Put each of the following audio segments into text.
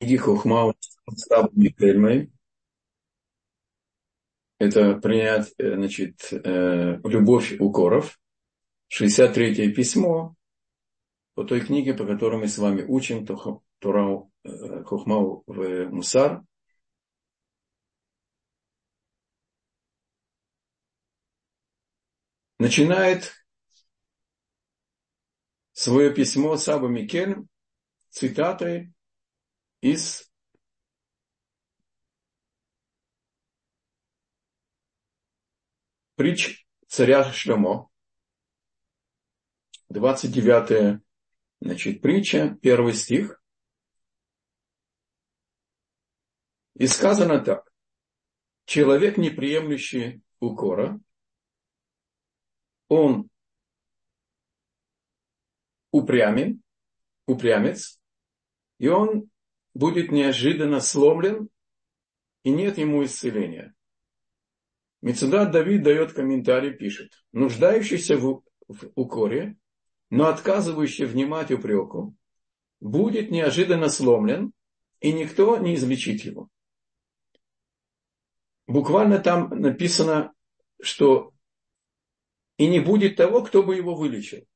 Хохма Микельмой. Это принять, э, значит, э, любовь укоров. 63-е письмо по той книге, по которой мы с вами учим Турау э, Хохмау в Мусар. Начинает свое письмо Саба Микель цитатой из притч царя Шлемо. 29 значит, притча, первый стих. И сказано так. Человек, не приемлющий укора, он упрямен, упрямец, и он будет неожиданно сломлен, и нет ему исцеления. Мецудат Давид дает комментарий, пишет, нуждающийся в, в укоре, но отказывающий внимать упреку, будет неожиданно сломлен, и никто не излечит его. Буквально там написано, что и не будет того, кто бы его вылечил.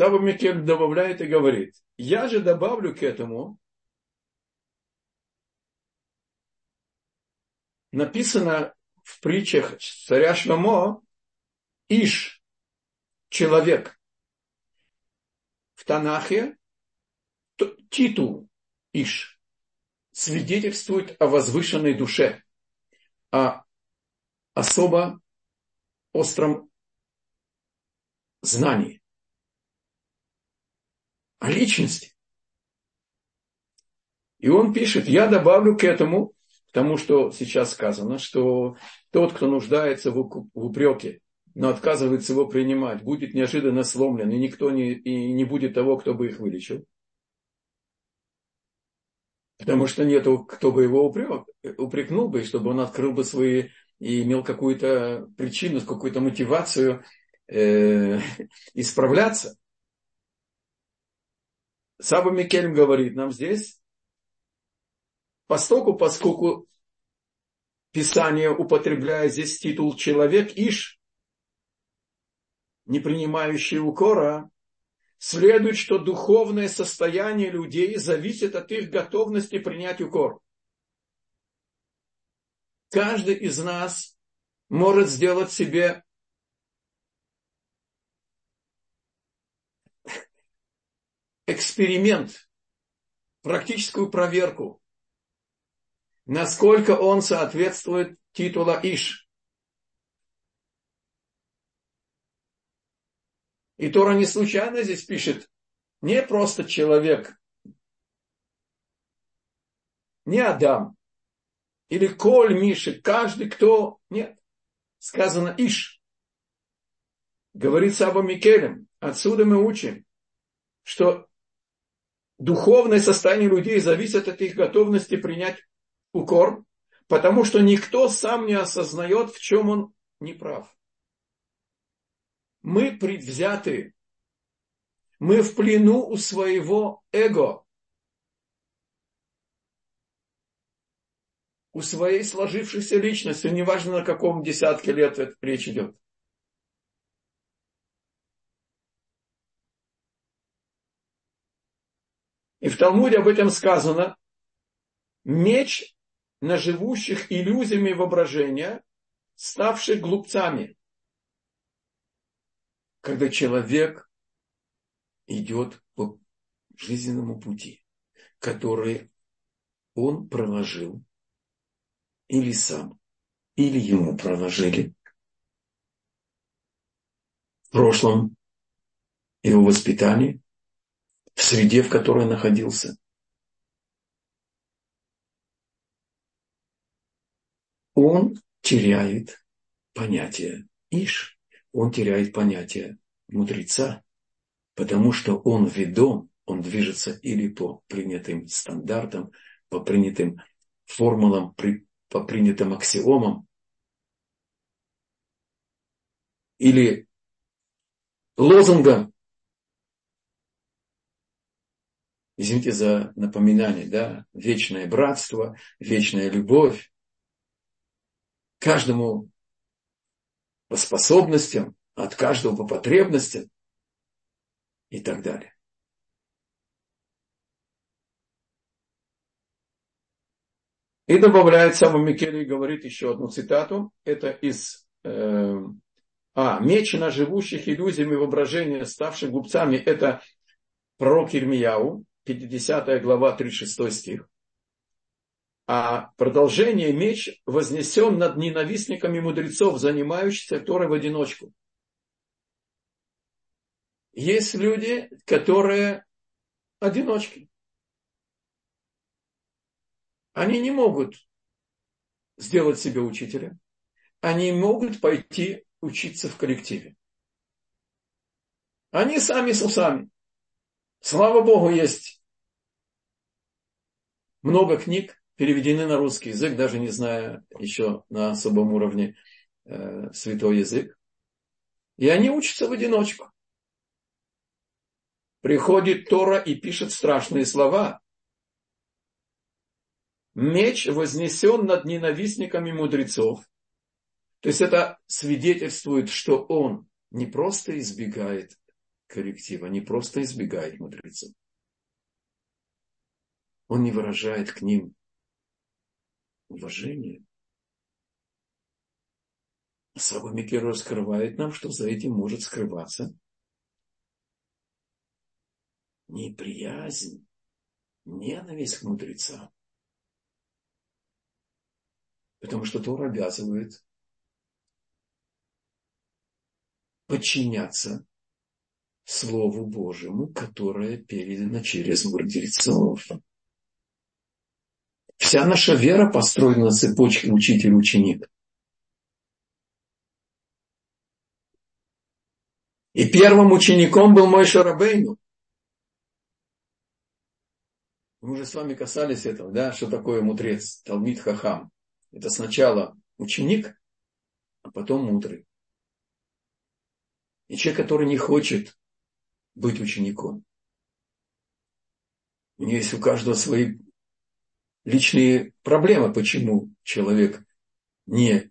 Саба Микель добавляет и говорит, я же добавлю к этому, написано в притчах царя Шломо, Иш, человек. В Танахе титул Иш свидетельствует о возвышенной душе, о особо остром знании о личности. И он пишет, я добавлю к этому, к тому, что сейчас сказано, что тот, кто нуждается в упреке, но отказывается его принимать, будет неожиданно сломлен, и никто не, и не будет того, кто бы их вылечил. Потому что нету, кто бы его упрек, упрекнул бы, чтобы он открыл бы свои и имел какую-то причину, какую-то мотивацию э, исправляться. Саба Микельм говорит нам здесь, постоку, поскольку Писание употребляет здесь титул «человек Иш», не принимающий укора, следует, что духовное состояние людей зависит от их готовности принять укор. Каждый из нас может сделать себе эксперимент, практическую проверку, насколько он соответствует титула Иш. И Тора не случайно здесь пишет, не просто человек, не Адам, или Коль, Миши, каждый, кто... Нет, сказано Иш. Говорит Саба Микелем. Отсюда мы учим, что духовное состояние людей зависит от их готовности принять укор, потому что никто сам не осознает, в чем он неправ. Мы предвзяты, мы в плену у своего эго, у своей сложившейся личности, неважно на каком десятке лет речь идет. И в Талмуде об этом сказано, меч на живущих иллюзиями воображения, ставших глупцами. Когда человек идет по жизненному пути, который он проложил, или сам, или ему проложили в прошлом его воспитании, в среде, в которой находился. Он теряет понятие Иш, он теряет понятие мудреца, потому что он ведом, он движется или по принятым стандартам, по принятым формулам, по принятым аксиомам, или лозунгам, извините за напоминание, да, вечное братство, вечная любовь, каждому по способностям, от каждого по потребностям и так далее. И добавляет Саба Микель и говорит еще одну цитату. Это из... Э, а, меч на живущих иллюзиями воображения, ставших глупцами, это пророк Ирмияу, 50 глава, 36 стих. А продолжение меч вознесен над ненавистниками мудрецов, занимающихся Торой в одиночку. Есть люди, которые одиночки. Они не могут сделать себе учителя. Они могут пойти учиться в коллективе. Они сами с усами. Слава Богу, есть много книг, переведены на русский язык, даже не зная еще на особом уровне э, святой язык. И они учатся в одиночку. Приходит Тора и пишет страшные слова меч вознесен над ненавистниками мудрецов. То есть это свидетельствует, что он не просто избегает коллектива, не просто избегает мудрецов. Он не выражает к ним уважения. Саба Микер раскрывает нам, что за этим может скрываться неприязнь, ненависть к мудрецам. Потому что Тора обязывает подчиняться Слову Божьему, которое передано через мудрецов. Вся наша вера построена на цепочке учитель-ученик. И первым учеником был мой Шарабейну. Мы уже с вами касались этого, да, что такое мудрец, Талмит Хахам. Это сначала ученик, а потом мудрый. И человек, который не хочет быть учеником. У него есть у каждого свои личные проблемы, почему человек не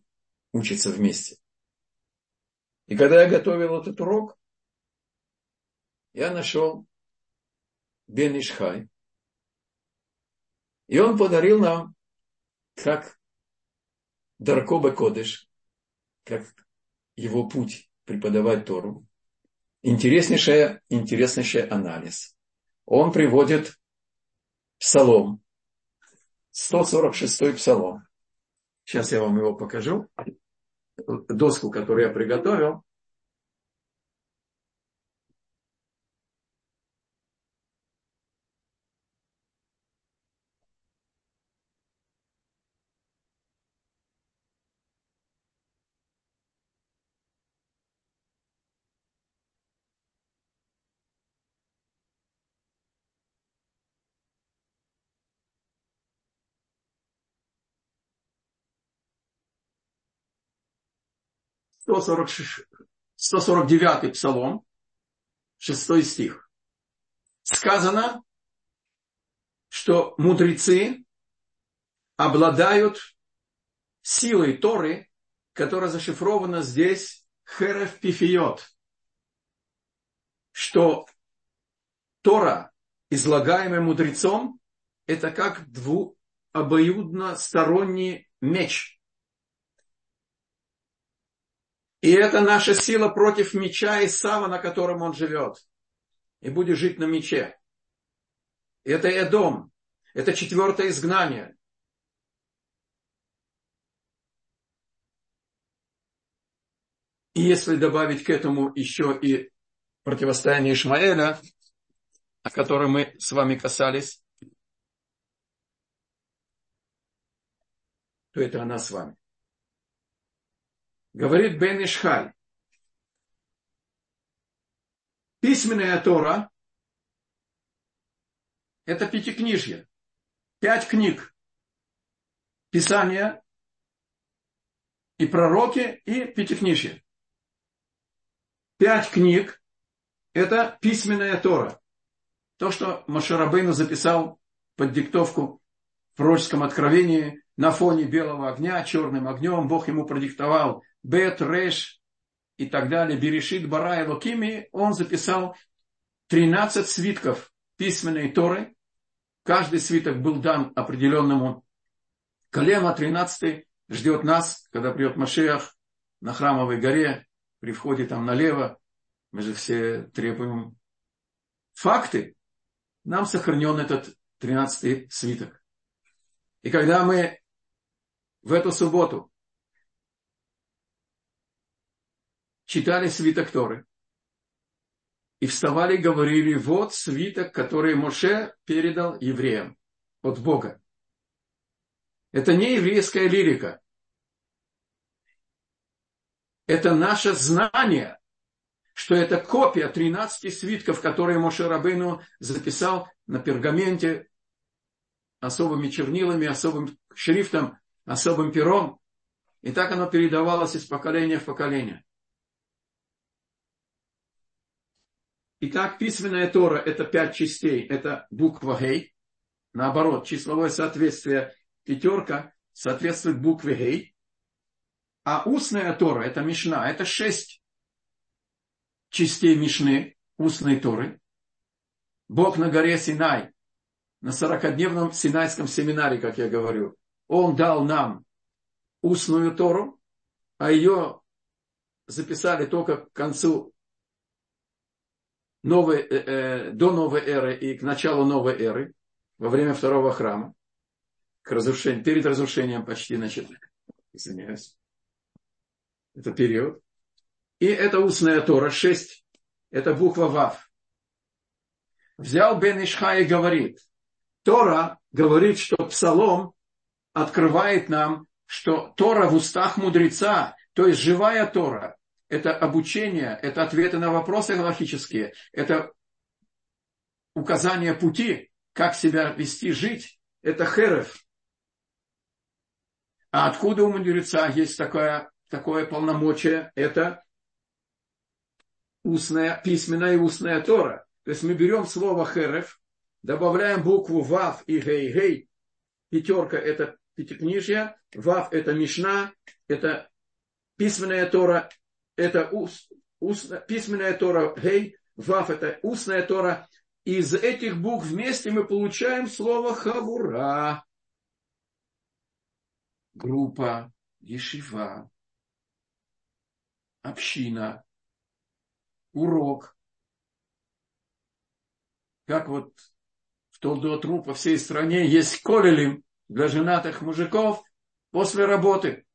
учится вместе. И когда я готовил этот урок, я нашел Бен Ишхай. И он подарил нам, как Даркоба Кодыш, как его путь преподавать Тору. Интереснейший, интереснейший анализ. Он приводит псалом, 146 псалом. Сейчас я вам его покажу. Доску, которую я приготовил. 149 псалом, 6 стих. Сказано, что мудрецы обладают силой Торы, которая зашифрована здесь Херев Пифиот, что Тора, излагаемая мудрецом, это как двуобоюдно сторонний меч – и это наша сила против меча Исава, на котором он живет. И будет жить на мече. Это Эдом. Это четвертое изгнание. И если добавить к этому еще и противостояние Ишмаэля, о котором мы с вами касались, то это она с вами. Говорит Бен Ишхай. Письменная Тора – это пятикнижье. Пять книг. Писания и пророки, и пятикнижье. Пять книг – это письменная Тора. То, что Машарабейну записал под диктовку в пророческом откровении на фоне белого огня, черным огнем, Бог ему продиктовал Бет, Реш и так далее, Берешит, Бара и Локими, он записал 13 свитков письменной Торы. Каждый свиток был дан определенному колену, а 13 ждет нас, когда придет Машиах на Храмовой горе, при входе там налево. Мы же все требуем факты. Нам сохранен этот 13 свиток. И когда мы в эту субботу читали свиток Торы, и вставали и говорили, вот свиток, который Моше передал евреям от Бога. Это не еврейская лирика. Это наше знание, что это копия 13 свитков, которые Моше Рабейну записал на пергаменте особыми чернилами, особым шрифтом, особым пером. И так оно передавалось из поколения в поколение. Итак, письменная Тора – это пять частей. Это буква Гей. Наоборот, числовое соответствие пятерка соответствует букве Гей. А устная Тора – это Мишна. Это шесть частей Мишны, устной Торы. Бог на горе Синай, на сорокадневном Синайском семинаре, как я говорю, Он дал нам устную Тору, а ее записали только к концу новой, э, э, до новой эры и к началу новой эры, во время второго храма, к разрушению, перед разрушением почти, значит, извиняюсь, это период. И это устная Тора, 6, это буква Вав. Взял Бен Ишха и говорит, Тора говорит, что Псалом открывает нам, что Тора в устах мудреца, то есть живая Тора, это обучение, это ответы на вопросы галактические, это указание пути, как себя вести, жить. Это херев. А откуда у мудреца есть такое, такое полномочие? Это устная, письменная и устная Тора. То есть мы берем слово херев, добавляем букву вав и гей-гей. Пятерка – это пятикнижье, вав – это мишна, это письменная Тора, это ус, ус, письменная Тора Гей, Вав это устная Тора. Из этих букв вместе мы получаем слово Хавура. Группа, Ешива, община, урок. Как вот в Толдотру по всей стране есть колелим для женатых мужиков после работы.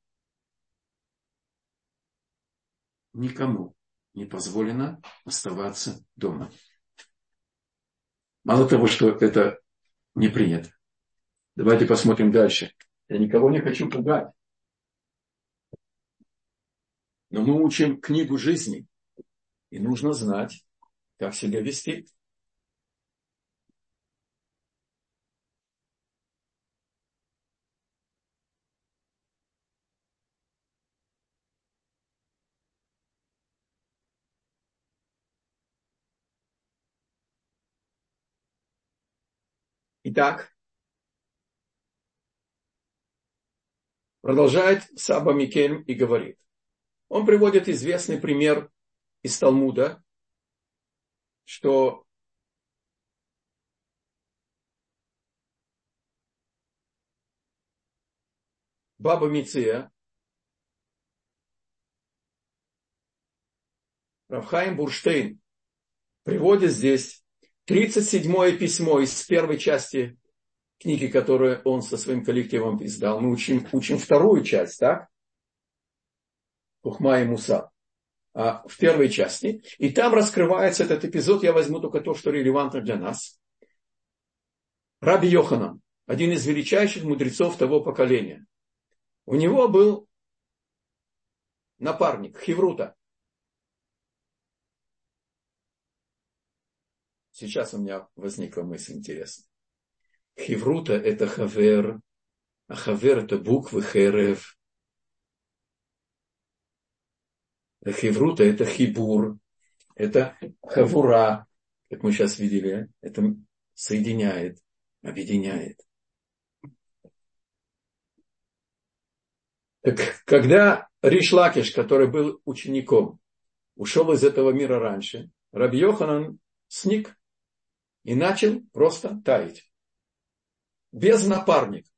Никому не позволено оставаться дома. Мало того, что это не принято. Давайте посмотрим дальше. Я никого не хочу пугать. Но мы учим книгу жизни. И нужно знать, как себя вести. Итак, продолжает Саба Микельм и говорит. Он приводит известный пример из Талмуда, что Баба Миция, Равхайм Бурштейн, приводит здесь 37 письмо из первой части книги, которую он со своим коллективом издал. Мы учим, учим вторую часть, так? Ухма и Муса. А в первой части. И там раскрывается этот эпизод. Я возьму только то, что релевантно для нас. Раби Йоханан, один из величайших мудрецов того поколения. У него был напарник Хеврута. Сейчас у меня возникла мысль интересная. Хиврута – это хавер, а хавер – это буквы херев. Хиврута – это хибур, это хавура, как мы сейчас видели, это соединяет, объединяет. Так, когда Ришлакиш, который был учеником, ушел из этого мира раньше, Раби Йоханан сник и начал просто таять. Без напарника.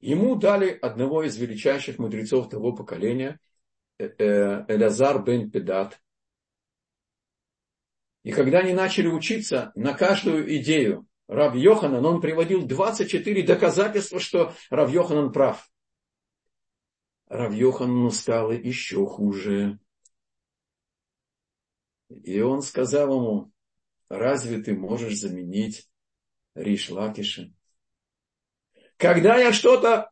Ему дали одного из величайших мудрецов того поколения, э, э, Элязар бен Педат. И когда они начали учиться на каждую идею Рав Йоханан, он приводил 24 доказательства, что Рав Йоханан прав. Рав Йоханану стало еще хуже. И он сказал ему, разве ты можешь заменить Риш Лакиша? Когда я что-то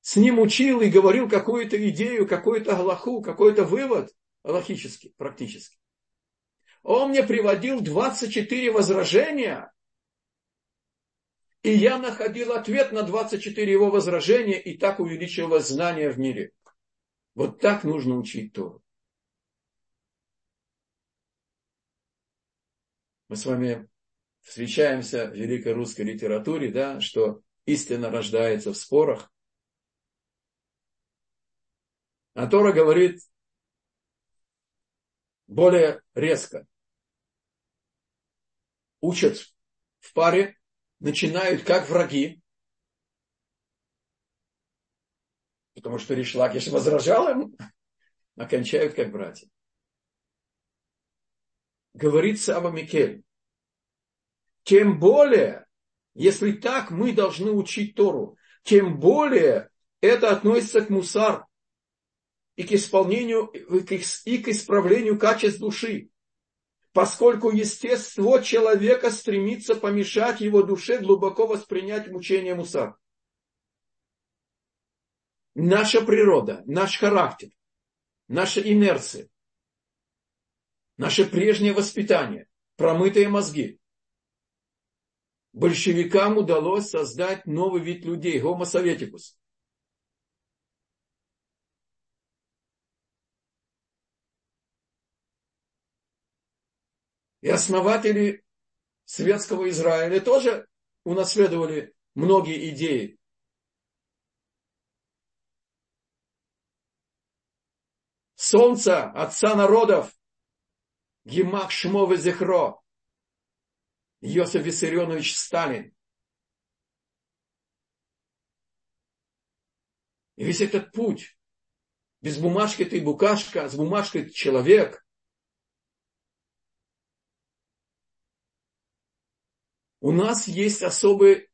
с ним учил и говорил какую-то идею, какую-то галаху, какой-то вывод, логический, практически, он мне приводил 24 возражения, и я находил ответ на 24 его возражения, и так увеличилось знание в мире. Вот так нужно учить Тору. Мы с вами встречаемся в великой русской литературе, да, что истина рождается в спорах. А Тора говорит более резко. Учат в паре, начинают как враги, потому что Ришлакиш возражал им, окончают как братья. Говорит Сава Микель. Тем более, если так мы должны учить Тору, тем более это относится к мусар и к исполнению, и к исправлению качеств души. Поскольку естество человека стремится помешать его душе глубоко воспринять мучение мусар. Наша природа, наш характер, наша инерция, наше прежнее воспитание, промытые мозги – большевикам удалось создать новый вид людей, гомо советикус. И основатели светского Израиля тоже унаследовали многие идеи. Солнце, отца народов, Гемах Шмове Зехро, Йосиф Виссарионович Сталин. И весь этот путь, без бумажки ты букашка, с бумажкой ты человек. У нас есть особый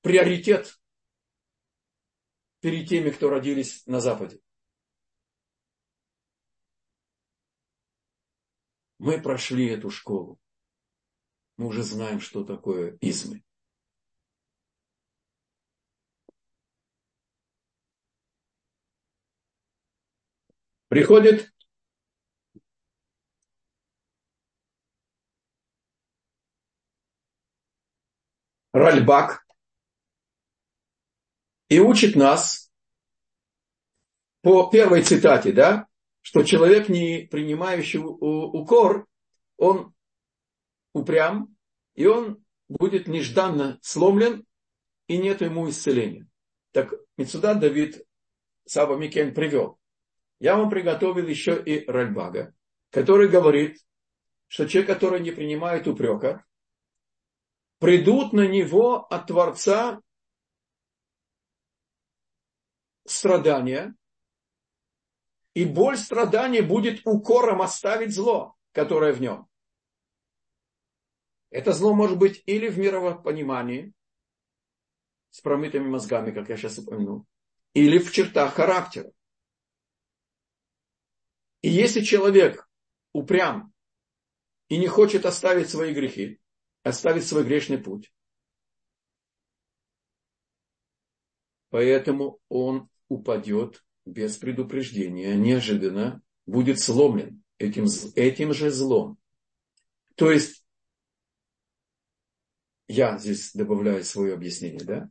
приоритет перед теми, кто родились на Западе. Мы прошли эту школу. Мы уже знаем, что такое измы. Приходит Ральбак и учит нас по первой цитате, да, что человек, не принимающий укор, он упрям, и он будет нежданно сломлен, и нет ему исцеления. Так Мецуда Давид Саба Микен привел. Я вам приготовил еще и Ральбага, который говорит, что человек, который не принимает упрека, придут на него от Творца страдания, и боль страдания будет укором оставить зло, которое в нем. Это зло может быть или в мировопонимании, с промытыми мозгами, как я сейчас упомянул, или в чертах характера. И если человек упрям и не хочет оставить свои грехи, оставить свой грешный путь, поэтому он упадет без предупреждения, неожиданно будет сломлен этим, этим же злом. То есть, я здесь добавляю свое объяснение, да?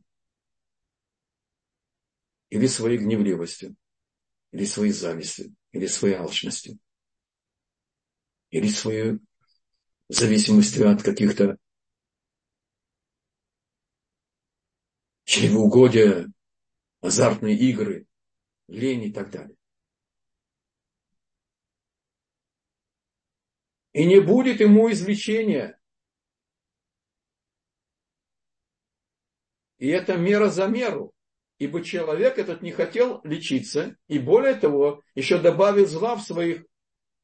Или своей гневливостью, или своей завистью, или своей алчностью, или своей в зависимости от каких-то чревоугодия, азартные игры, лень и так далее. И не будет ему извлечения. И это мера за меру. Ибо человек этот не хотел лечиться, и более того, еще добавил зла в, своих,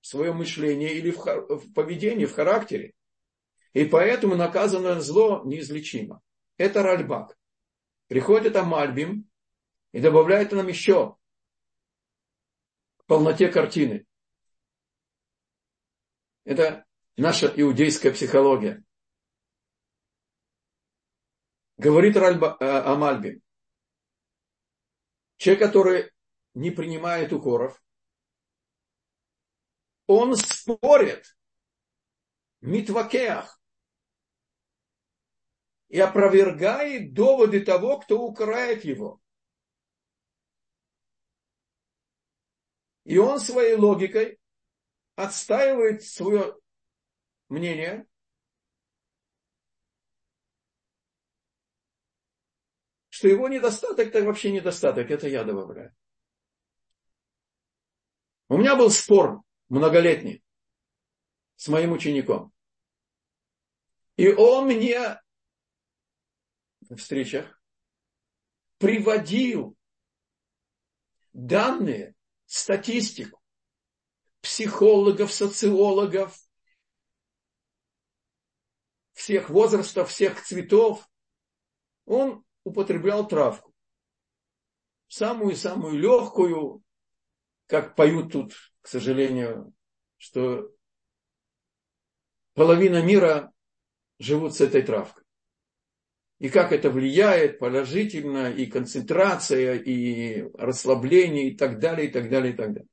в своем мышлении или в, в поведении, в характере. И поэтому наказанное зло неизлечимо. Это Ральбак. Приходит Амальбим и добавляет нам еще полноте картины. Это наша иудейская психология. Говорит Ральба, э, Амальбим. Человек, который не принимает укоров, он спорит, митвакеах, и опровергает доводы того, кто укоряет его. И он своей логикой отстаивает свое мнение, что его недостаток, это вообще недостаток, это я добавляю. У меня был спор многолетний с моим учеником. И он мне в встречах приводил данные, статистику психологов, социологов, всех возрастов, всех цветов. Он употреблял травку. Самую-самую легкую, как поют тут, к сожалению, что половина мира живут с этой травкой и как это влияет положительно, и концентрация, и расслабление, и так далее, и так далее, и так далее.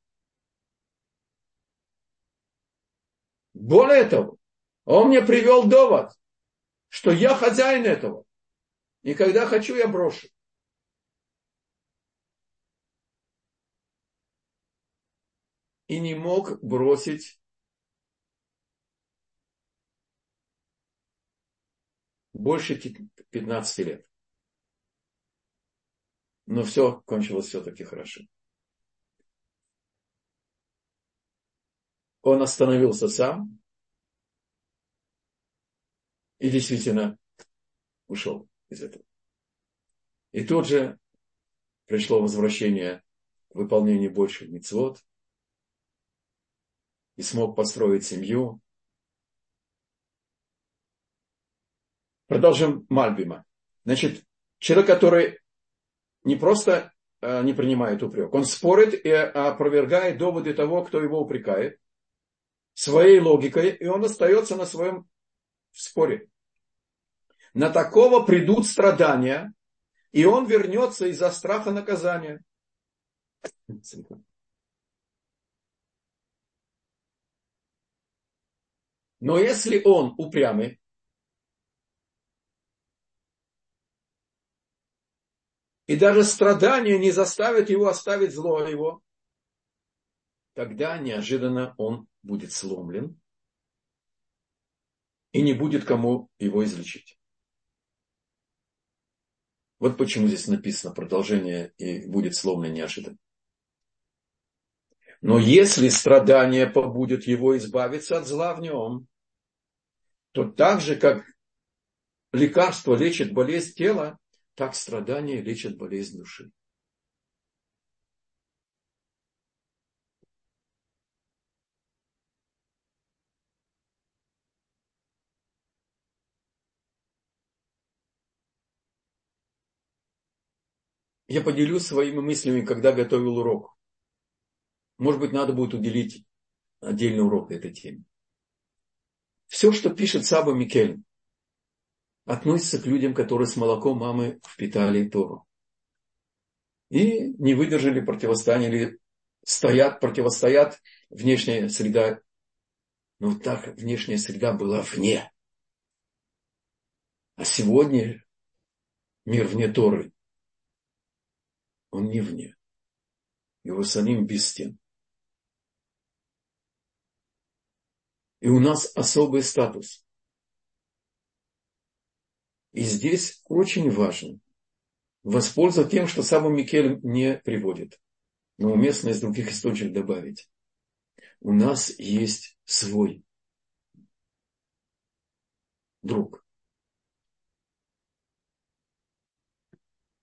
Более того, он мне привел довод, что я хозяин этого. И когда хочу, я брошу. И не мог бросить больше 15 лет. Но все кончилось все-таки хорошо. Он остановился сам и действительно ушел из этого. И тут же пришло возвращение к выполнению больших мецвод и смог построить семью, Продолжим Мальбима. Значит, человек, который не просто э, не принимает упрек, он спорит и опровергает доводы того, кто его упрекает, своей логикой, и он остается на своем споре. На такого придут страдания, и он вернется из-за страха наказания. Но если он упрямый, и даже страдания не заставят его оставить зло его, тогда неожиданно он будет сломлен и не будет кому его излечить. Вот почему здесь написано продолжение и будет сломлен неожиданно. Но если страдание побудет его избавиться от зла в нем, то так же, как лекарство лечит болезнь тела, так страдания лечат болезнь души. Я поделюсь своими мыслями, когда готовил урок. Может быть, надо будет уделить отдельный урок этой теме. Все, что пишет Саба Микель, относится к людям, которые с молоком мамы впитали Тору. И не выдержали противостояния, или стоят, противостоят внешняя среда. Но так внешняя среда была вне. А сегодня мир вне Торы. Он не вне. Иерусалим без стен. И у нас особый статус. И здесь очень важно воспользоваться тем, что сам Микель не приводит. Но уместно из других источников добавить. У нас есть свой друг,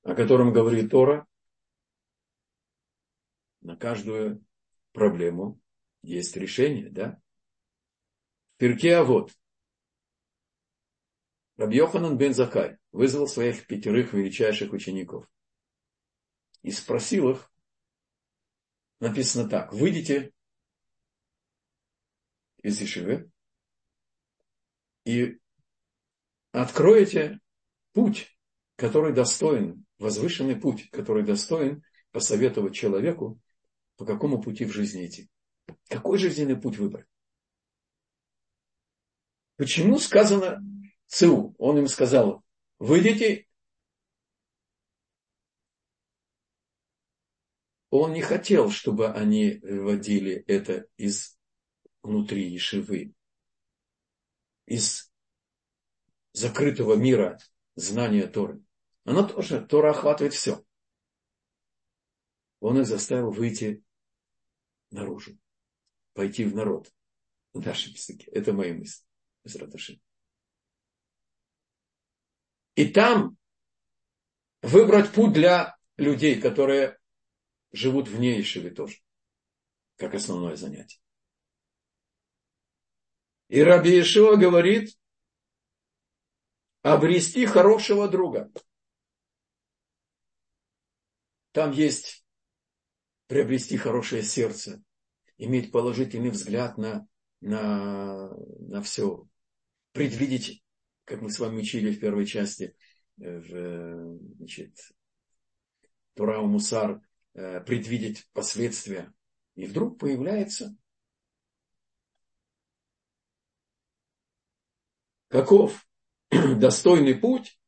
о котором говорит Тора. На каждую проблему есть решение, да? Перке а вот Рабьоханан бен Закай вызвал своих пятерых величайших учеников и спросил их, написано так, выйдите из Ишивы и откроете путь, который достоин, возвышенный путь, который достоин посоветовать человеку, по какому пути в жизни идти. Какой жизненный путь выбрать? Почему сказано ЦУ? Он им сказал, выйдите. Он не хотел, чтобы они выводили это из внутри Ешивы, из закрытого мира знания Торы. Оно тоже, Тора охватывает все. Он их заставил выйти наружу, пойти в народ. В нашем языке. Это мои мысли. И там выбрать путь для людей, которые живут вне Ишивы тоже, как основное занятие. И Раби Ишуа говорит, обрести хорошего друга. Там есть приобрести хорошее сердце, иметь положительный взгляд на, на, на все, предвидеть, как мы с вами учили в первой части, э, в, значит, Турау Мусар, э, предвидеть последствия. И вдруг появляется каков достойный путь,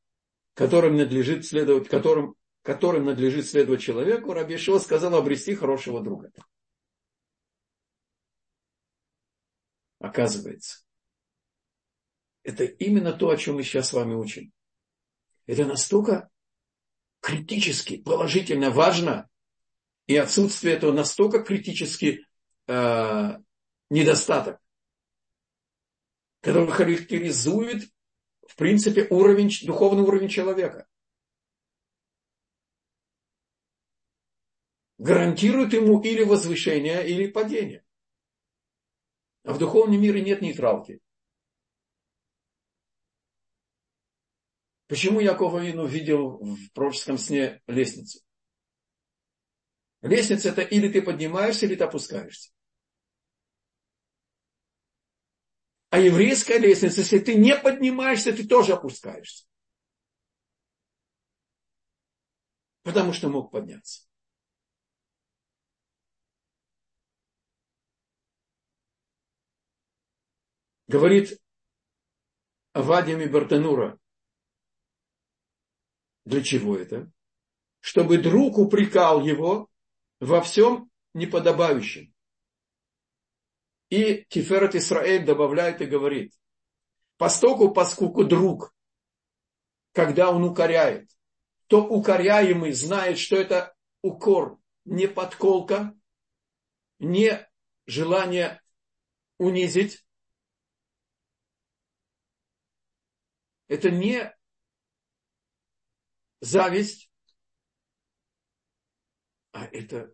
которым надлежит следовать, которым которым надлежит следовать человеку, Раби Шива сказал обрести хорошего друга. Оказывается, это именно то, о чем мы сейчас с вами учим. Это настолько критически, положительно важно, и отсутствие этого настолько критически э, недостаток, который характеризует, в принципе, уровень, духовный уровень человека. гарантирует ему или возвышение, или падение. А в духовном мире нет нейтралки. Почему Яков Авину видел в пророческом сне лестницу? Лестница это или ты поднимаешься, или ты опускаешься. А еврейская лестница, если ты не поднимаешься, ты тоже опускаешься. Потому что мог подняться. говорит Авадиями Бартанура. Для чего это? Чтобы друг упрекал его во всем неподобающем. И Тиферет Исраэль добавляет и говорит, постоку, поскольку друг, когда он укоряет, то укоряемый знает, что это укор, не подколка, не желание унизить, это не зависть, а это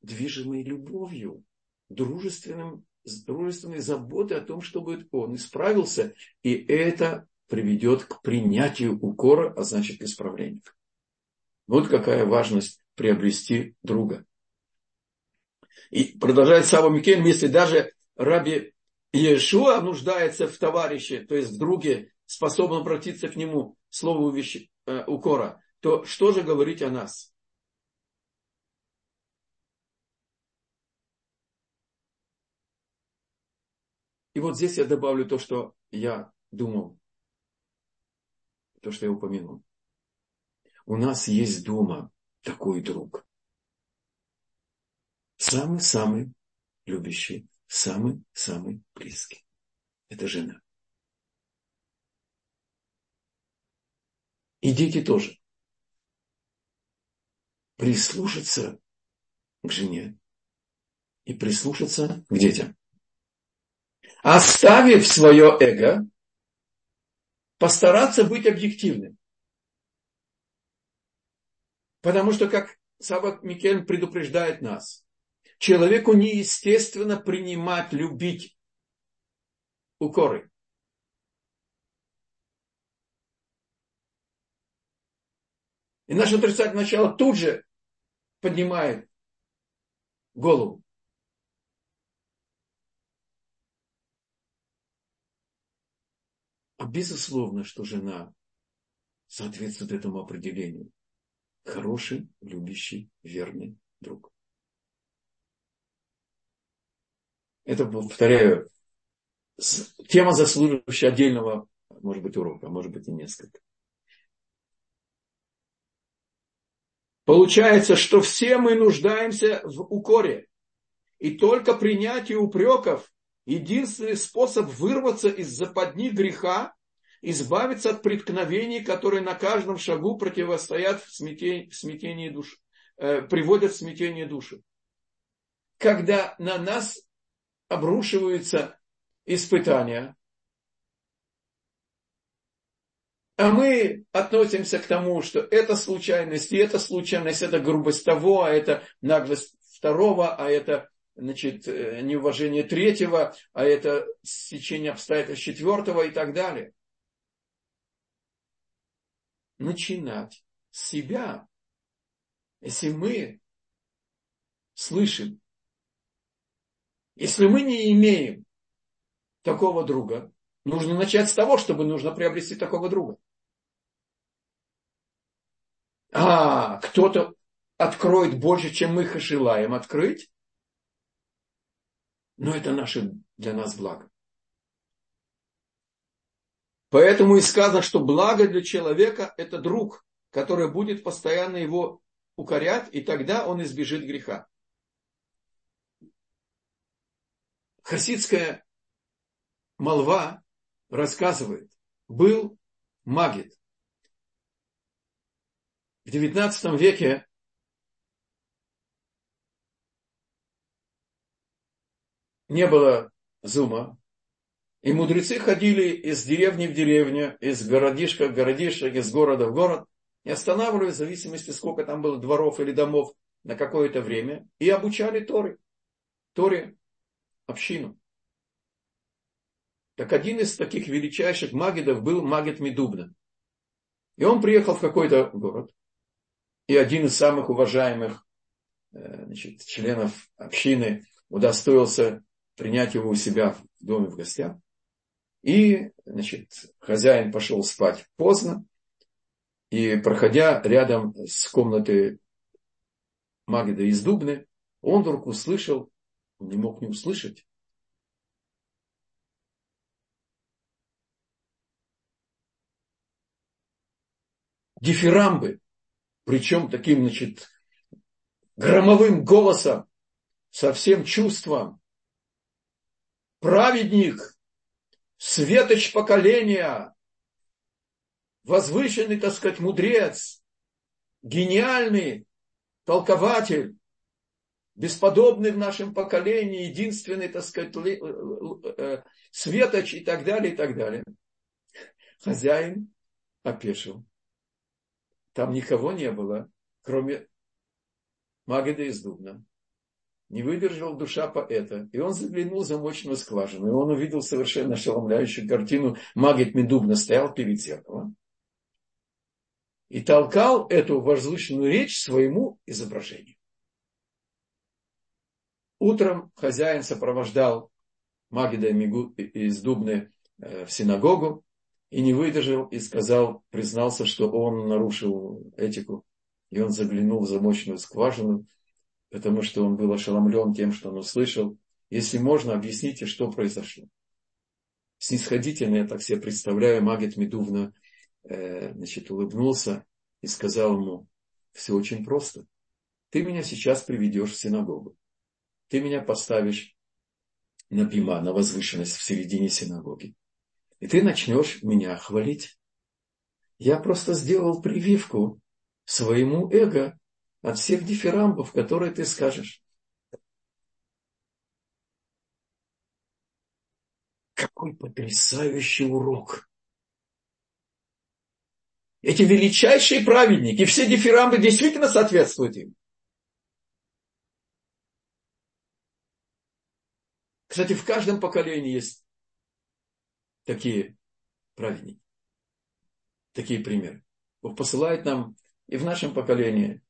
движимый любовью, дружественным, дружественной заботой о том, чтобы он исправился, и это приведет к принятию укора, а значит к исправлению. Вот какая важность приобрести друга. И продолжает Сава Микель, если даже Раби Иешуа нуждается в товарище, то есть в друге, способен обратиться к нему вещи, э, укора, то что же говорить о нас? И вот здесь я добавлю то, что я думал, то, что я упомянул. У нас есть дома такой друг. Самый-самый любящий самый-самый близкий. Это жена. И дети тоже. Прислушаться к жене и прислушаться к детям. Оставив свое эго, постараться быть объективным. Потому что, как Сават Микель предупреждает нас, человеку неестественно принимать, любить укоры. И наше отрицательное начало тут же поднимает голову. А безусловно, что жена соответствует этому определению. Хороший, любящий, верный друг. Это, повторяю, тема, заслуживающая отдельного, может быть, урока, может быть, и несколько. Получается, что все мы нуждаемся в укоре. И только принятие упреков – единственный способ вырваться из западни греха, избавиться от преткновений, которые на каждом шагу противостоят в смятении, в смятении души, э, приводят в смятение души. Когда на нас обрушиваются испытания, А мы относимся к тому, что это случайность, и это случайность, это грубость того, а это наглость второго, а это значит, э, неуважение третьего, а это сечение обстоятельств четвертого и так далее. Начинать с себя. Если мы слышим, если мы не имеем такого друга, нужно начать с того, чтобы нужно приобрести такого друга. А, кто-то откроет больше, чем мы желаем открыть, но это наше для нас благо. Поэтому и сказано, что благо для человека – это друг, который будет постоянно его укорять, и тогда он избежит греха. Хасидская молва рассказывает, был магит, в XIX веке не было зума, и мудрецы ходили из деревни в деревню, из городишка в городишко, из города в город, и останавливались в зависимости, сколько там было дворов или домов на какое-то время, и обучали Торы. Торе общину. Так один из таких величайших магидов был Магид Медубна. И он приехал в какой-то город, и один из самых уважаемых э, значит, членов общины удостоился принять его у себя в доме в гостях. И значит, хозяин пошел спать поздно, и проходя рядом с комнатой Магида из Дубны, он вдруг услышал, он не мог не услышать, дифирамбы причем таким, значит, громовым голосом, со всем чувством. Праведник, светоч поколения, возвышенный, так сказать, мудрец, гениальный толкователь, бесподобный в нашем поколении, единственный, так сказать, э, светоч и так далее, и так далее. Хозяин опешил. Там никого не было, кроме Магида из Дубна. Не выдержал душа поэта. И он заглянул в замочную скважину. И он увидел совершенно ошеломляющую картину. Магид Медубна стоял перед зеркалом. И толкал эту возвышенную речь своему изображению. Утром хозяин сопровождал Магида из Дубны э, в синагогу и не выдержал и сказал, признался, что он нарушил этику. И он заглянул в замочную скважину, потому что он был ошеломлен тем, что он услышал. Если можно, объясните, что произошло. Снисходительно, я так себе представляю, Магет Медувна э, значит, улыбнулся и сказал ему, все очень просто. Ты меня сейчас приведешь в синагогу. Ты меня поставишь на бима, на возвышенность в середине синагоги. И ты начнешь меня хвалить. Я просто сделал прививку своему эго от всех дифирамбов, которые ты скажешь. Какой потрясающий урок. Эти величайшие праведники, все дифирамбы действительно соответствуют им. Кстати, в каждом поколении есть такие праведники, такие примеры. Бог посылает нам и в нашем поколении.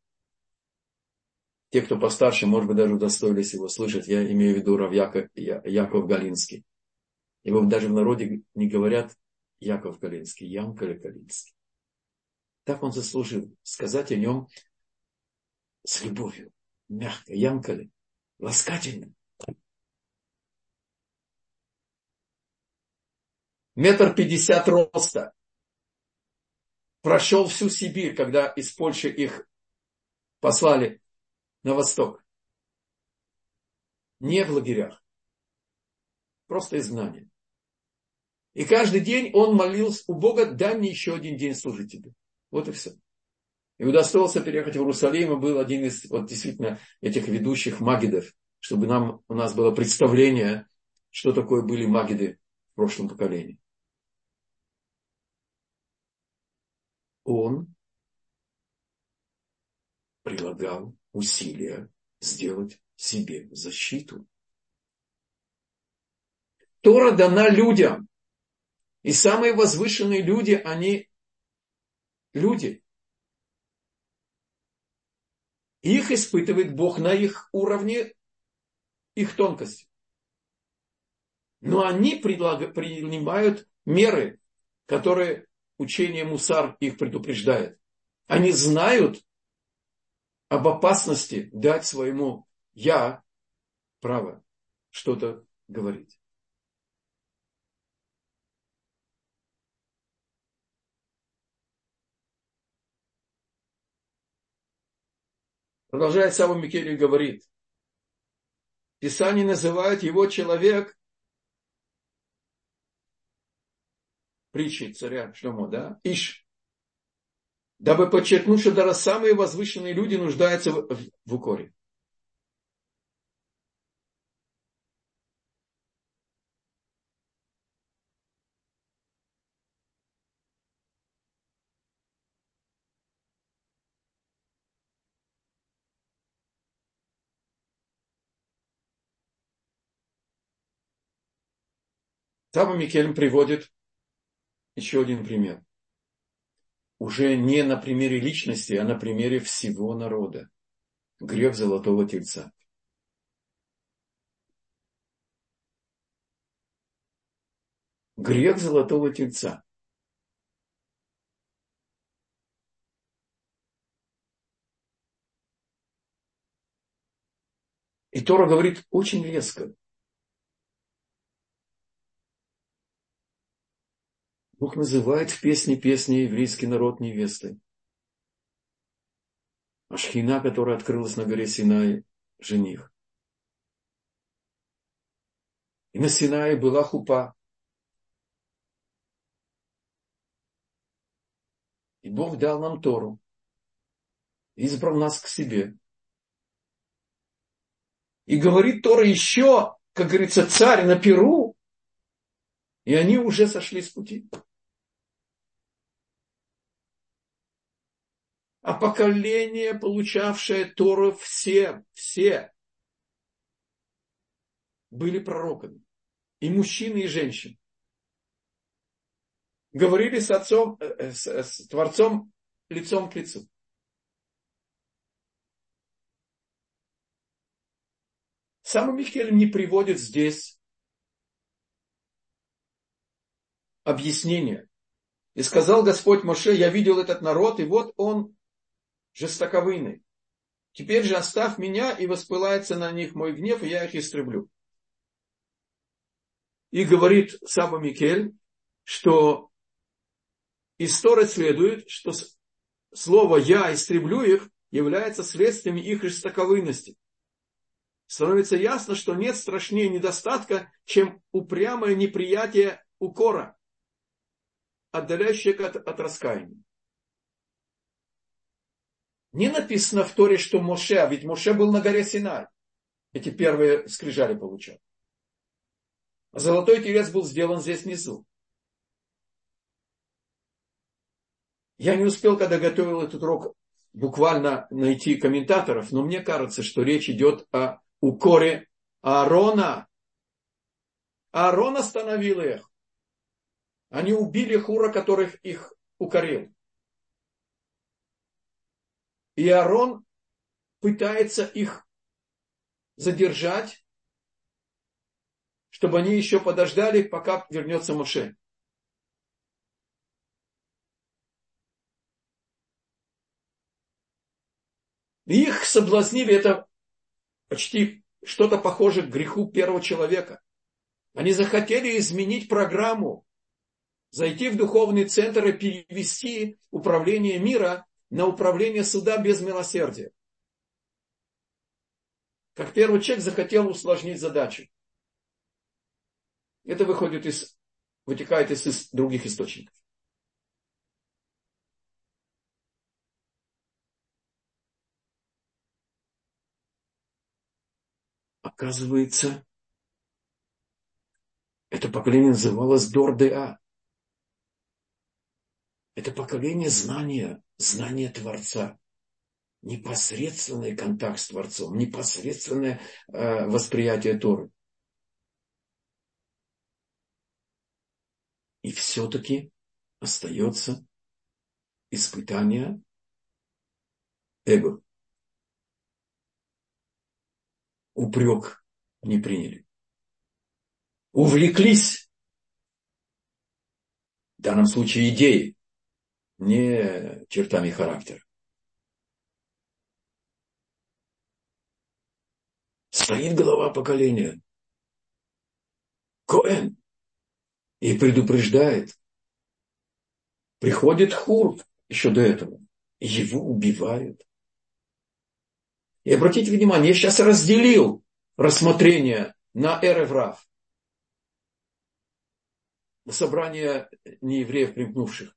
Те, кто постарше, может быть, даже удостоились его слышать. Я имею в виду Рав Яков, Яков Галинский. Его даже в народе не говорят Яков Галинский, Янколя Галинский. Так он заслужил сказать о нем с любовью, мягко, Янколя, ласкательно. Метр пятьдесят роста. Прошел всю Сибирь, когда из Польши их послали на восток. Не в лагерях. Просто изгнание. И каждый день он молился у Бога, дай мне еще один день служить тебе. Вот и все. И удостоился переехать в Иерусалим, и был один из вот, действительно этих ведущих магидов, чтобы нам, у нас было представление, что такое были магиды в прошлом поколении. Он прилагал усилия сделать себе защиту. Тора дана людям. И самые возвышенные люди, они люди. Их испытывает Бог на их уровне, их тонкости. Но они принимают меры, которые учение Мусар их предупреждает. Они знают об опасности дать своему «я» право что-то говорить. Продолжает Саба Микель говорит, Писание называет его человек притчи царя Шлемо, да, Иш, дабы подчеркнуть, что даже самые возвышенные люди нуждаются в, в, в укоре. Таба Микелем приводит еще один пример. Уже не на примере личности, а на примере всего народа. Грех золотого тельца. Грех золотого тельца. И Тора говорит очень резко. Бог называет в песне песни еврейский народ невестой. А шхина, которая открылась на горе Синай, жених. И на Синае была хупа. И Бог дал нам Тору. Избрал нас к себе. И говорит Тора еще, как говорится, царь на Перу. И они уже сошли с пути. А поколение, получавшее Тору, все, все были пророками. И мужчины, и женщины. Говорили с отцом, э, э, с, с Творцом лицом к лицу. Сам Михаил не приводит здесь объяснение. И сказал Господь Моше, я видел этот народ, и вот он жестоковыйны. Теперь же оставь меня, и воспылается на них мой гнев, и я их истреблю. И говорит Саба Микель, что из Торы следует, что слово «я истреблю их» является следствием их жестоковыйности. становится ясно, что нет страшнее недостатка, чем упрямое неприятие укора, отдаляющее от, от раскаяния. Не написано в Торе, что Моше, а ведь Моше был на горе Синай. Эти первые скрижали получал. Золотой телец был сделан здесь внизу. Я не успел, когда готовил этот урок, буквально найти комментаторов, но мне кажется, что речь идет о укоре Аарона. Аарон остановил их. Они убили Хура, которых их укорил. И Аарон пытается их задержать, чтобы они еще подождали, пока вернется Моше. их соблазнили, это почти что-то похоже к греху первого человека. Они захотели изменить программу, зайти в духовный центр и перевести управление мира на управление суда без милосердия. Как первый человек захотел усложнить задачу. Это выходит из, вытекает из, других источников. Оказывается, это поколение называлось Дор-Деа. Это поколение знания, знания Творца. Непосредственный контакт с Творцом, непосредственное э, восприятие Торы. И все-таки остается испытание эго. Упрек не приняли. Увлеклись, в данном случае идеей, не чертами характера. Стоит голова поколения. Коэн. И предупреждает. Приходит Хур еще до этого. Его убивают. И обратите внимание, я сейчас разделил рассмотрение на Эреврав. Собрание неевреев, примкнувших.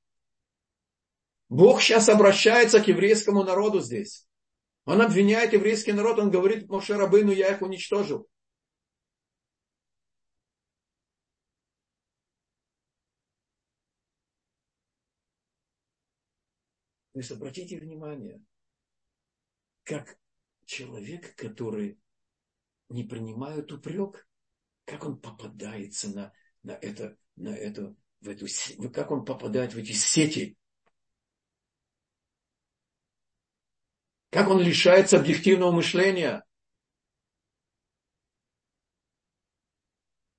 Бог сейчас обращается к еврейскому народу здесь. Он обвиняет еврейский народ, он говорит, Моше Рабыну, я их уничтожил. То есть обратите внимание, как человек, который не принимает упрек, как он попадается на, на это, на это, в эту, как он попадает в эти сети Как он лишается объективного мышления.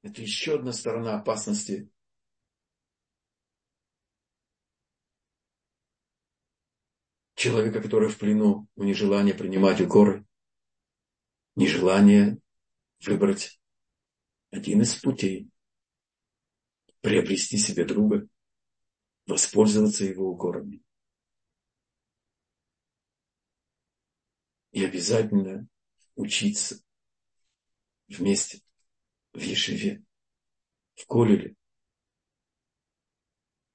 Это еще одна сторона опасности. Человека, который в плену, у нежелания принимать укоры, нежелание выбрать один из путей, приобрести себе друга, воспользоваться его укорами. И обязательно учиться вместе в Ешеве, в Колеле.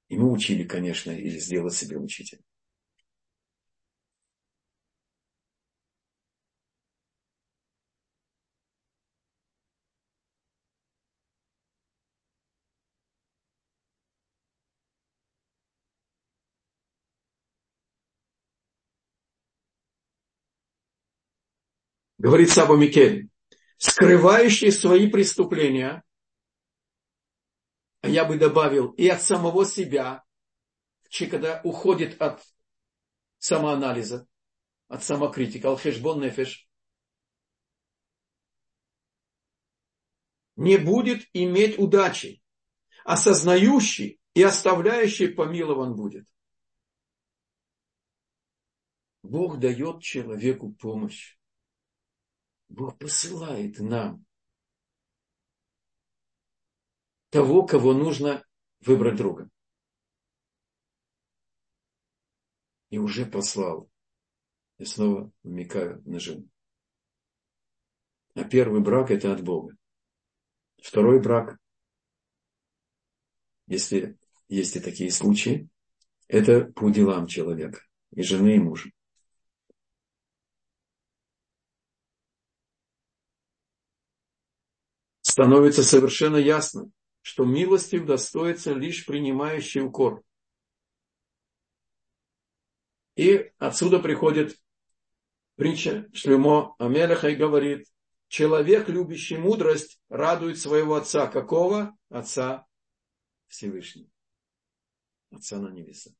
И мы учили, конечно, или сделать себе учителя. Говорит Саба Микель, скрывающий свои преступления, а я бы добавил, и от самого себя, когда уходит от самоанализа, от самокритики, алхешбон нефеш, не будет иметь удачи. Осознающий и оставляющий помилован будет. Бог дает человеку помощь. Бог посылает нам того, кого нужно выбрать другом. И уже послал. Я снова намекаю на жену. А первый брак – это от Бога. Второй брак, если есть и такие случаи, это по делам человека, и жены, и мужа. Становится совершенно ясно, что милостью достоится лишь принимающий укор. И отсюда приходит притча Шлюмо Амелеха и говорит, человек, любящий мудрость, радует своего отца. Какого? Отца Всевышнего. Отца на небесах.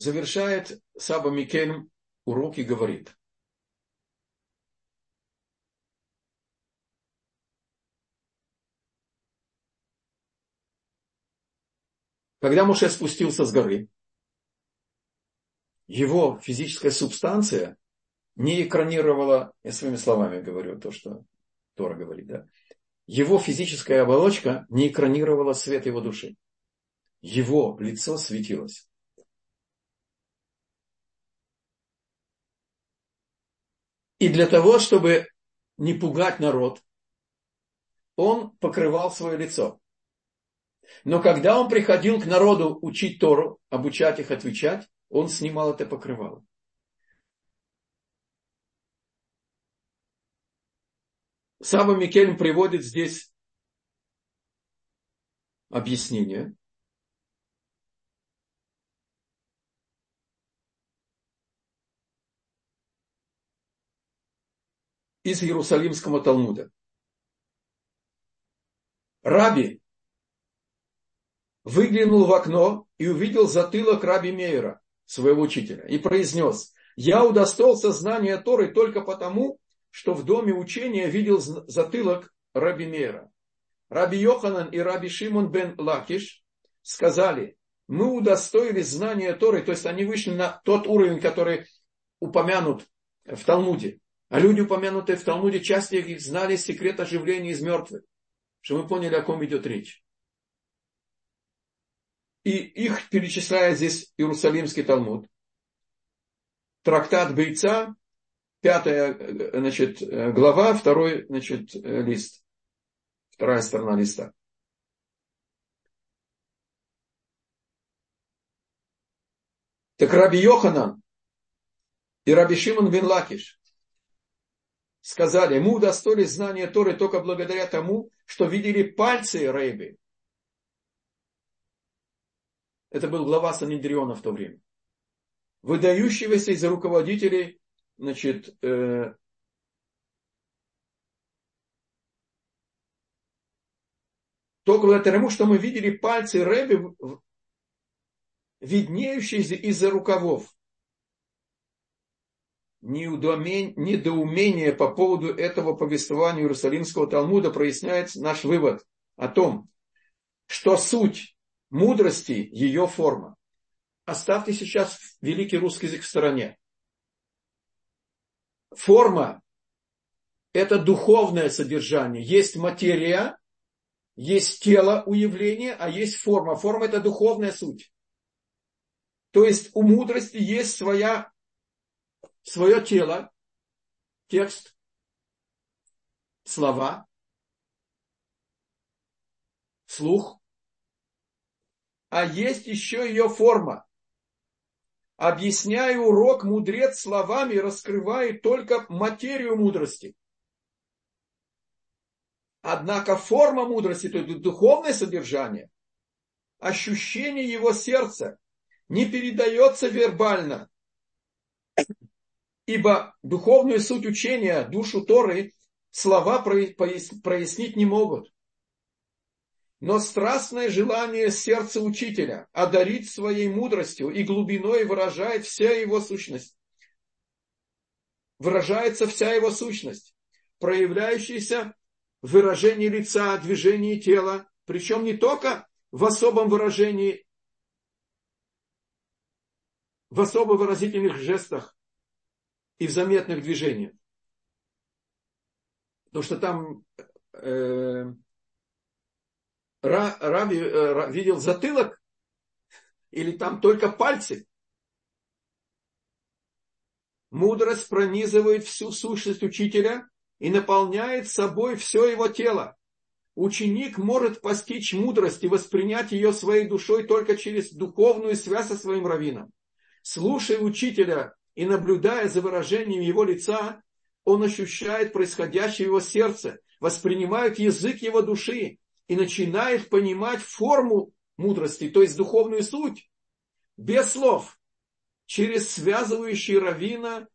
Завершает Саба Микель урок и говорит. Когда Моше спустился с горы, его физическая субстанция не экранировала, я своими словами говорю то, что Тора говорит, да, его физическая оболочка не экранировала свет его души. Его лицо светилось. И для того, чтобы не пугать народ, он покрывал свое лицо. Но когда он приходил к народу учить Тору, обучать их отвечать, он снимал это покрывало. Саба Микель приводит здесь объяснение. Из Иерусалимского Талмуда. Раби выглянул в окно и увидел затылок Раби Мейера, своего учителя, и произнес, я удостоился знания Торы только потому, что в доме учения видел затылок Раби Мейера. Раби Йоханан и Раби Шимон бен Лакиш сказали, мы удостоились знания Торы, то есть они вышли на тот уровень, который упомянут в Талмуде. А люди, упомянутые в Талмуде, часто их знали секрет оживления из мертвых. Чтобы мы поняли, о ком идет речь. И их перечисляет здесь Иерусалимский Талмуд. Трактат Бейца, пятая значит, глава, второй значит, лист. Вторая сторона листа. Так Раби Йоханан и Раби Шимон бен Лакиш сказали, мы удостоились знания Торы только благодаря тому, что видели пальцы Рейби. Это был глава Санедриона в то время. Выдающегося из руководителей, значит, э, только благодаря тому, что мы видели пальцы Рэби, виднеющиеся из-за рукавов недоумение по поводу этого повествования Иерусалимского Талмуда проясняет наш вывод о том, что суть мудрости – ее форма. Оставьте сейчас великий русский язык в стороне. Форма – это духовное содержание. Есть материя, есть тело у явления, а есть форма. Форма – это духовная суть. То есть у мудрости есть своя свое тело, текст, слова, слух, а есть еще ее форма. Объясняя урок, мудрец словами раскрывает только материю мудрости. Однако форма мудрости, то есть духовное содержание, ощущение его сердца не передается вербально, Ибо духовную суть учения, душу Торы, слова прояснить не могут. Но страстное желание сердца учителя одарить своей мудростью и глубиной выражает вся его сущность. Выражается вся его сущность, проявляющаяся в выражении лица, движении тела, причем не только в особом выражении в особо выразительных жестах и в заметных движениях. Потому что там э, Раби э, видел затылок, или там только пальцы. Мудрость пронизывает всю сущность учителя и наполняет собой все его тело. Ученик может постичь мудрость и воспринять ее своей душой только через духовную связь со своим раввином. Слушая учителя и наблюдая за выражением его лица, он ощущает происходящее в его сердце, воспринимает язык его души и начинает понимать форму мудрости, то есть духовную суть, без слов, через связывающий равина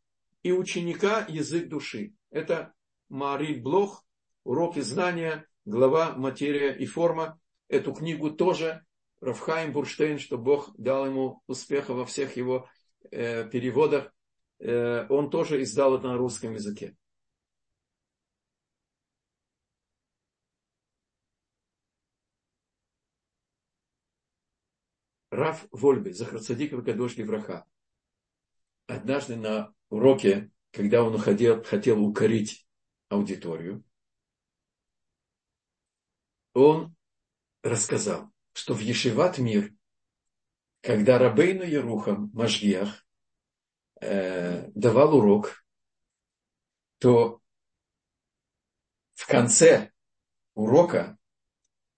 и ученика язык души. Это Мари Блох, уроки знания, глава «Материя и форма». Эту книгу тоже Рафхайм Бурштейн, что Бог дал ему успеха во всех его э, переводах, э, он тоже издал это на русском языке. Раф Вольбе, Захарцадик Вакадош Враха. Однажды на уроке, когда он уходил, хотел укорить аудиторию, он рассказал, что в Ешиват мир, когда Рабейну Ерухам, Машгиах, э, давал урок, то в конце урока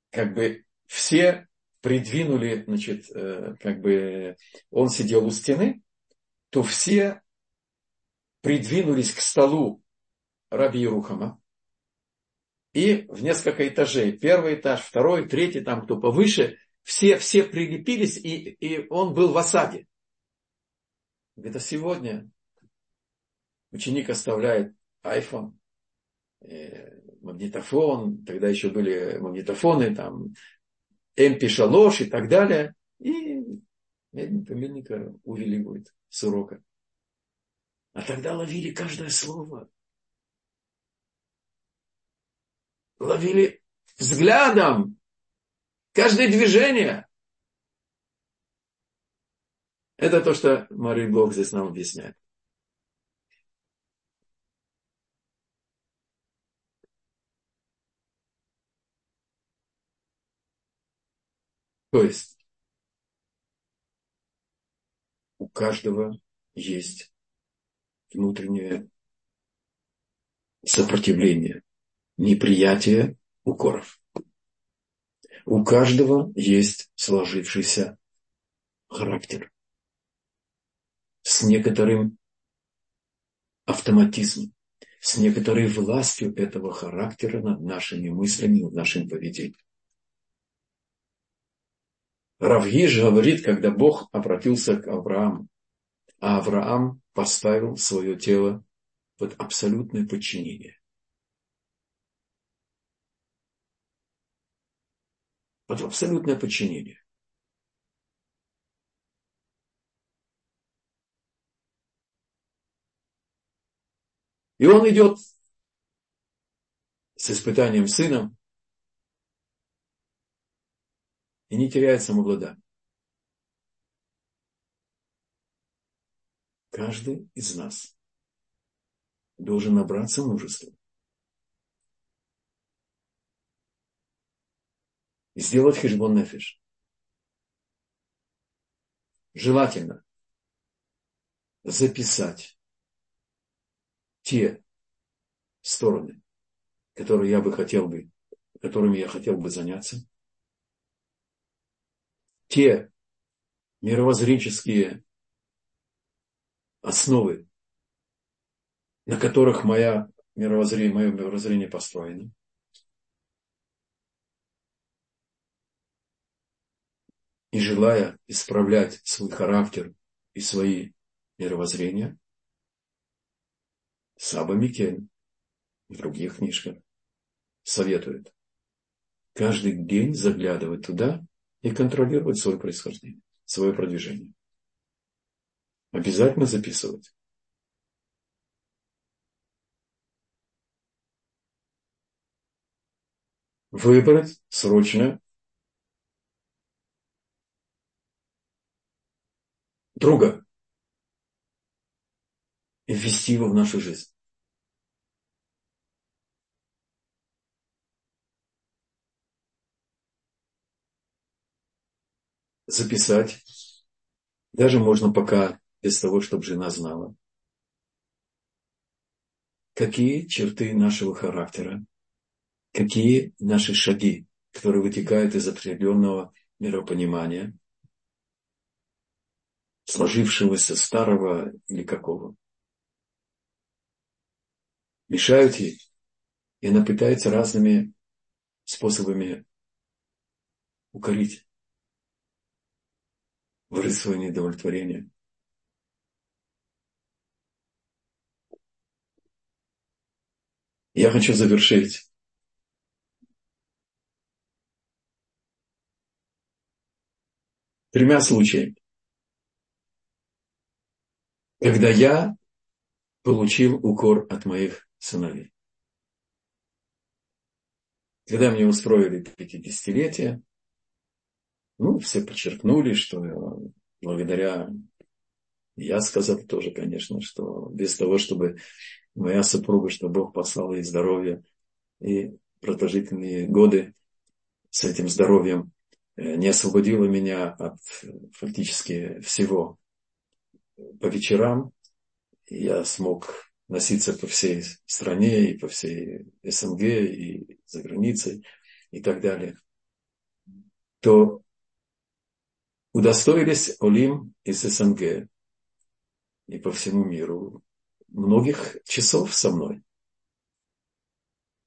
как бы все придвинули, значит, э, как бы он сидел у стены, то все придвинулись к столу Раби Ерухама, и в несколько этажей. Первый этаж, второй, третий, там кто повыше. Все, все прилепились, и, и он был в осаде. Это сегодня ученик оставляет iPhone, э, магнитофон, тогда еще были магнитофоны, там, MP3 и так далее. И медника увиливают с урока. А тогда ловили каждое слово. Ловили взглядом каждое движение. Это то, что Марий Блок здесь нам объясняет. То есть у каждого есть внутреннее сопротивление, неприятие укоров. У каждого есть сложившийся характер с некоторым автоматизмом, с некоторой властью этого характера над нашими мыслями, над нашим поведением. Равгиш говорит, когда Бог обратился к Аврааму, а Авраам поставил свое тело под абсолютное подчинение. Под абсолютное подчинение. И он идет с испытанием сыном, и не теряет самообладание. Каждый из нас должен набраться мужества сделать хижбон нефиш. Желательно записать те стороны, которые я бы хотел бы, которыми я хотел бы заняться – те мировоззренческие основы, на которых моя мировоззрение, мое мировоззрение построено. И желая исправлять свой характер и свои мировоззрения, Саба Микен в других книжках советует каждый день заглядывать туда и контролировать свое происхождение, свое продвижение. Обязательно записывать. Выбрать срочно друга, и ввести его в нашу жизнь. Записать. Даже можно пока без того, чтобы жена знала. Какие черты нашего характера, какие наши шаги, которые вытекают из определенного миропонимания, сложившегося старого или какого. Мешают ей, и она пытается разными способами укорить, выразить свое недовлетворение. Я хочу завершить тремя случаями, когда я получил укор от моих сыновей. Когда мне устроили 50-летие, ну, все подчеркнули, что благодаря, я сказал тоже, конечно, что без того, чтобы моя супруга, что Бог послал ей здоровье и продолжительные годы с этим здоровьем э, не освободила меня от фактически всего. По вечерам я смог носиться по всей стране и по всей СНГ и за границей и так далее, то удостоились Олим из СНГ и по всему миру многих часов со мной.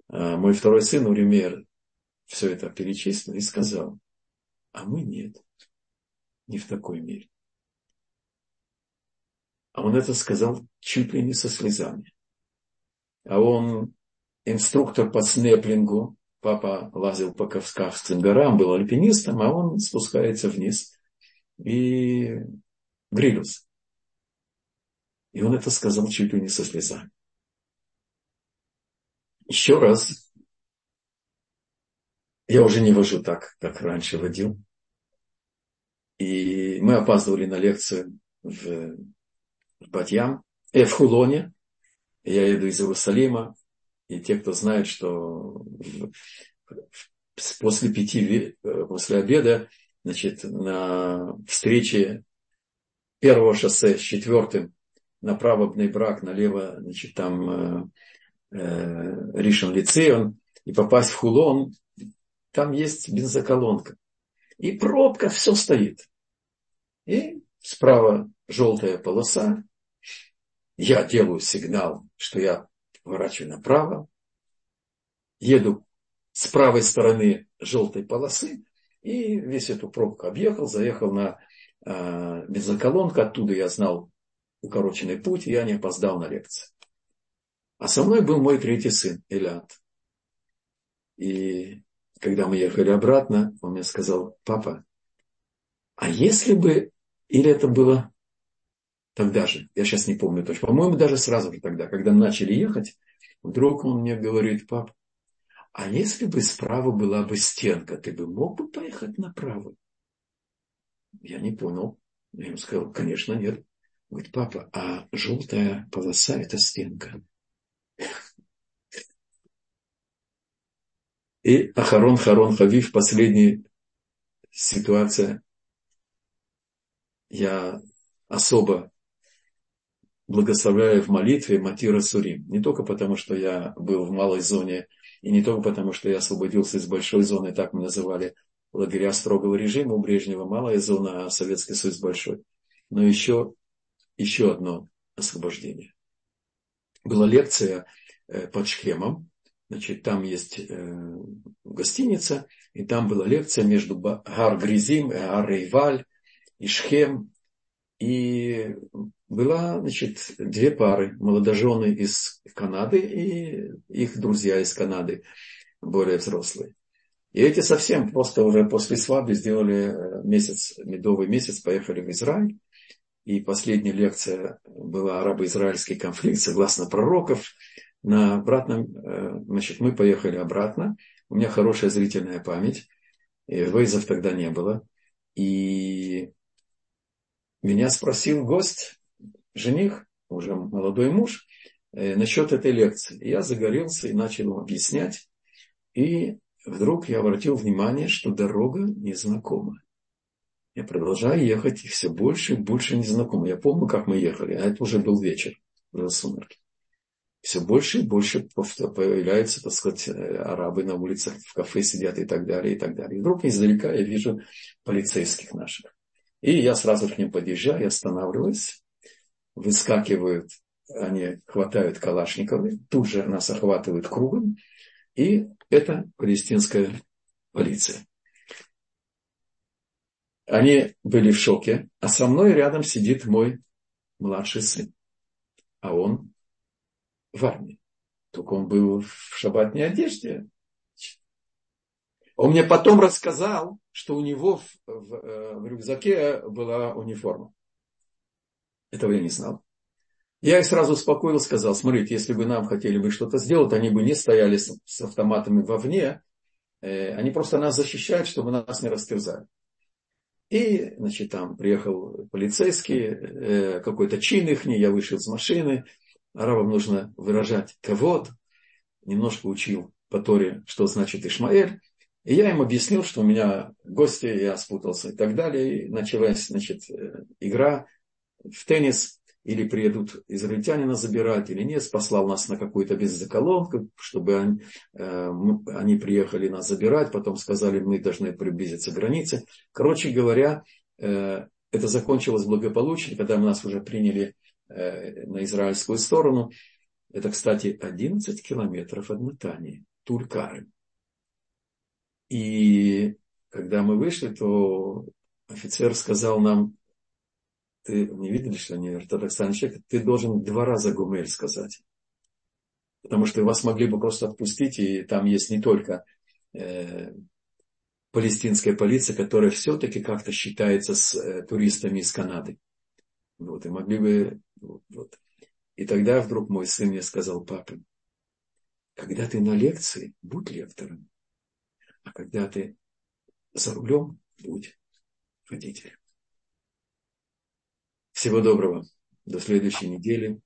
А мой второй сын Уример все это перечислил и сказал, а мы нет, не в такой мере. А он это сказал чуть ли не со слезами. А он инструктор по снеплингу, папа лазил по Кавказским горам, был альпинистом, а он спускается вниз и грилился. И он это сказал чуть ли не со слезами. Еще раз, я уже не вожу так, как раньше водил. И мы опаздывали на лекцию в, в Батьям, э, в Хулоне. Я еду из Иерусалима. И те, кто знает, что после пяти, э, после обеда, значит, на встрече первого шоссе с четвертым направо Бнейбрак, налево, значит, там э, э, Ришон Лицеон, и попасть в Хулон, там есть бензоколонка. И пробка, все стоит. И справа желтая полоса. Я делаю сигнал, что я поворачиваю направо. Еду с правой стороны желтой полосы. И весь эту пробку объехал, заехал на э, бензоколонку. Оттуда я знал укороченный путь, и я не опоздал на лекцию. А со мной был мой третий сын, Элят. И когда мы ехали обратно, он мне сказал, папа, а если бы, или это было тогда же, я сейчас не помню точно, по-моему, даже сразу же тогда, когда начали ехать, вдруг он мне говорит, пап, а если бы справа была бы стенка, ты бы мог бы поехать направо? Я не понял. Я ему сказал, конечно, нет. Говорит, папа, а желтая полоса – это стенка. И Ахарон Харон Хавив, последняя ситуация. Я особо благословляю в молитве Матира Сурим. Не только потому, что я был в малой зоне, и не только потому, что я освободился из большой зоны, так мы называли лагеря строгого режима у Брежнева, малая зона, а Советский Союз большой. Но еще еще одно освобождение. Была лекция э, под Шхемом, значит, там есть э, гостиница, и там была лекция между Гар Гризим Гар Рейваль и Шхем. И была, значит, две пары, молодожены из Канады и их друзья из Канады, более взрослые. И эти совсем просто уже после свадьбы сделали э, месяц, медовый месяц, поехали в Израиль. И последняя лекция была арабо-израильский конфликт, согласно пророков. На обратном, э, значит, мы поехали обратно. У меня хорошая зрительная память. И тогда не было. И меня спросил гость, жених, уже молодой муж, э, насчет этой лекции. Я загорелся и начал ему объяснять. И вдруг я обратил внимание, что дорога незнакома. Я продолжаю ехать, и все больше и больше незнакомо. Я помню, как мы ехали, а это уже был вечер, уже сумерки. Все больше и больше появляются, так сказать, арабы на улицах, в кафе сидят и так далее, и так далее. И вдруг издалека я вижу полицейских наших. И я сразу к ним подъезжаю, останавливаюсь, выскакивают, они хватают Калашниковы, тут же нас охватывают кругом, и это палестинская полиция. Они были в шоке, а со мной рядом сидит мой младший сын. А он в армии. Только он был в шабатной одежде. Он мне потом рассказал, что у него в, в, э, в рюкзаке была униформа. Этого я не знал. Я их сразу успокоил, сказал, смотрите, если бы нам хотели бы что-то сделать, они бы не стояли с, с автоматами вовне, э, они просто нас защищают, чтобы нас не растерзали. И, значит, там приехал полицейский, э, какой-то чин их, я вышел из машины, арабам нужно выражать кого-то, немножко учил по Торе, что значит Ишмаэль, и я им объяснил, что у меня гости, я спутался и так далее, и началась, значит, э, игра в теннис, или приедут израильтяне нас забирать, или нет, послал нас на какую-то беззаколонку, чтобы они, э, они приехали нас забирать, потом сказали, мы должны приблизиться к границе. Короче говоря, э, это закончилось благополучно, когда мы нас уже приняли э, на израильскую сторону. Это, кстати, 11 километров от Натании, Тулькары. И когда мы вышли, то офицер сказал нам, ты не видели, что они ортодоксальный человек, ты должен два раза гумель сказать. Потому что вас могли бы просто отпустить, и там есть не только э, палестинская полиция, которая все-таки как-то считается с э, туристами из Канады. Вот, и могли бы... Вот. И тогда вдруг мой сын мне сказал, папа, когда ты на лекции, будь лектором. А когда ты за рулем, будь водителем. Всего доброго. До следующей недели.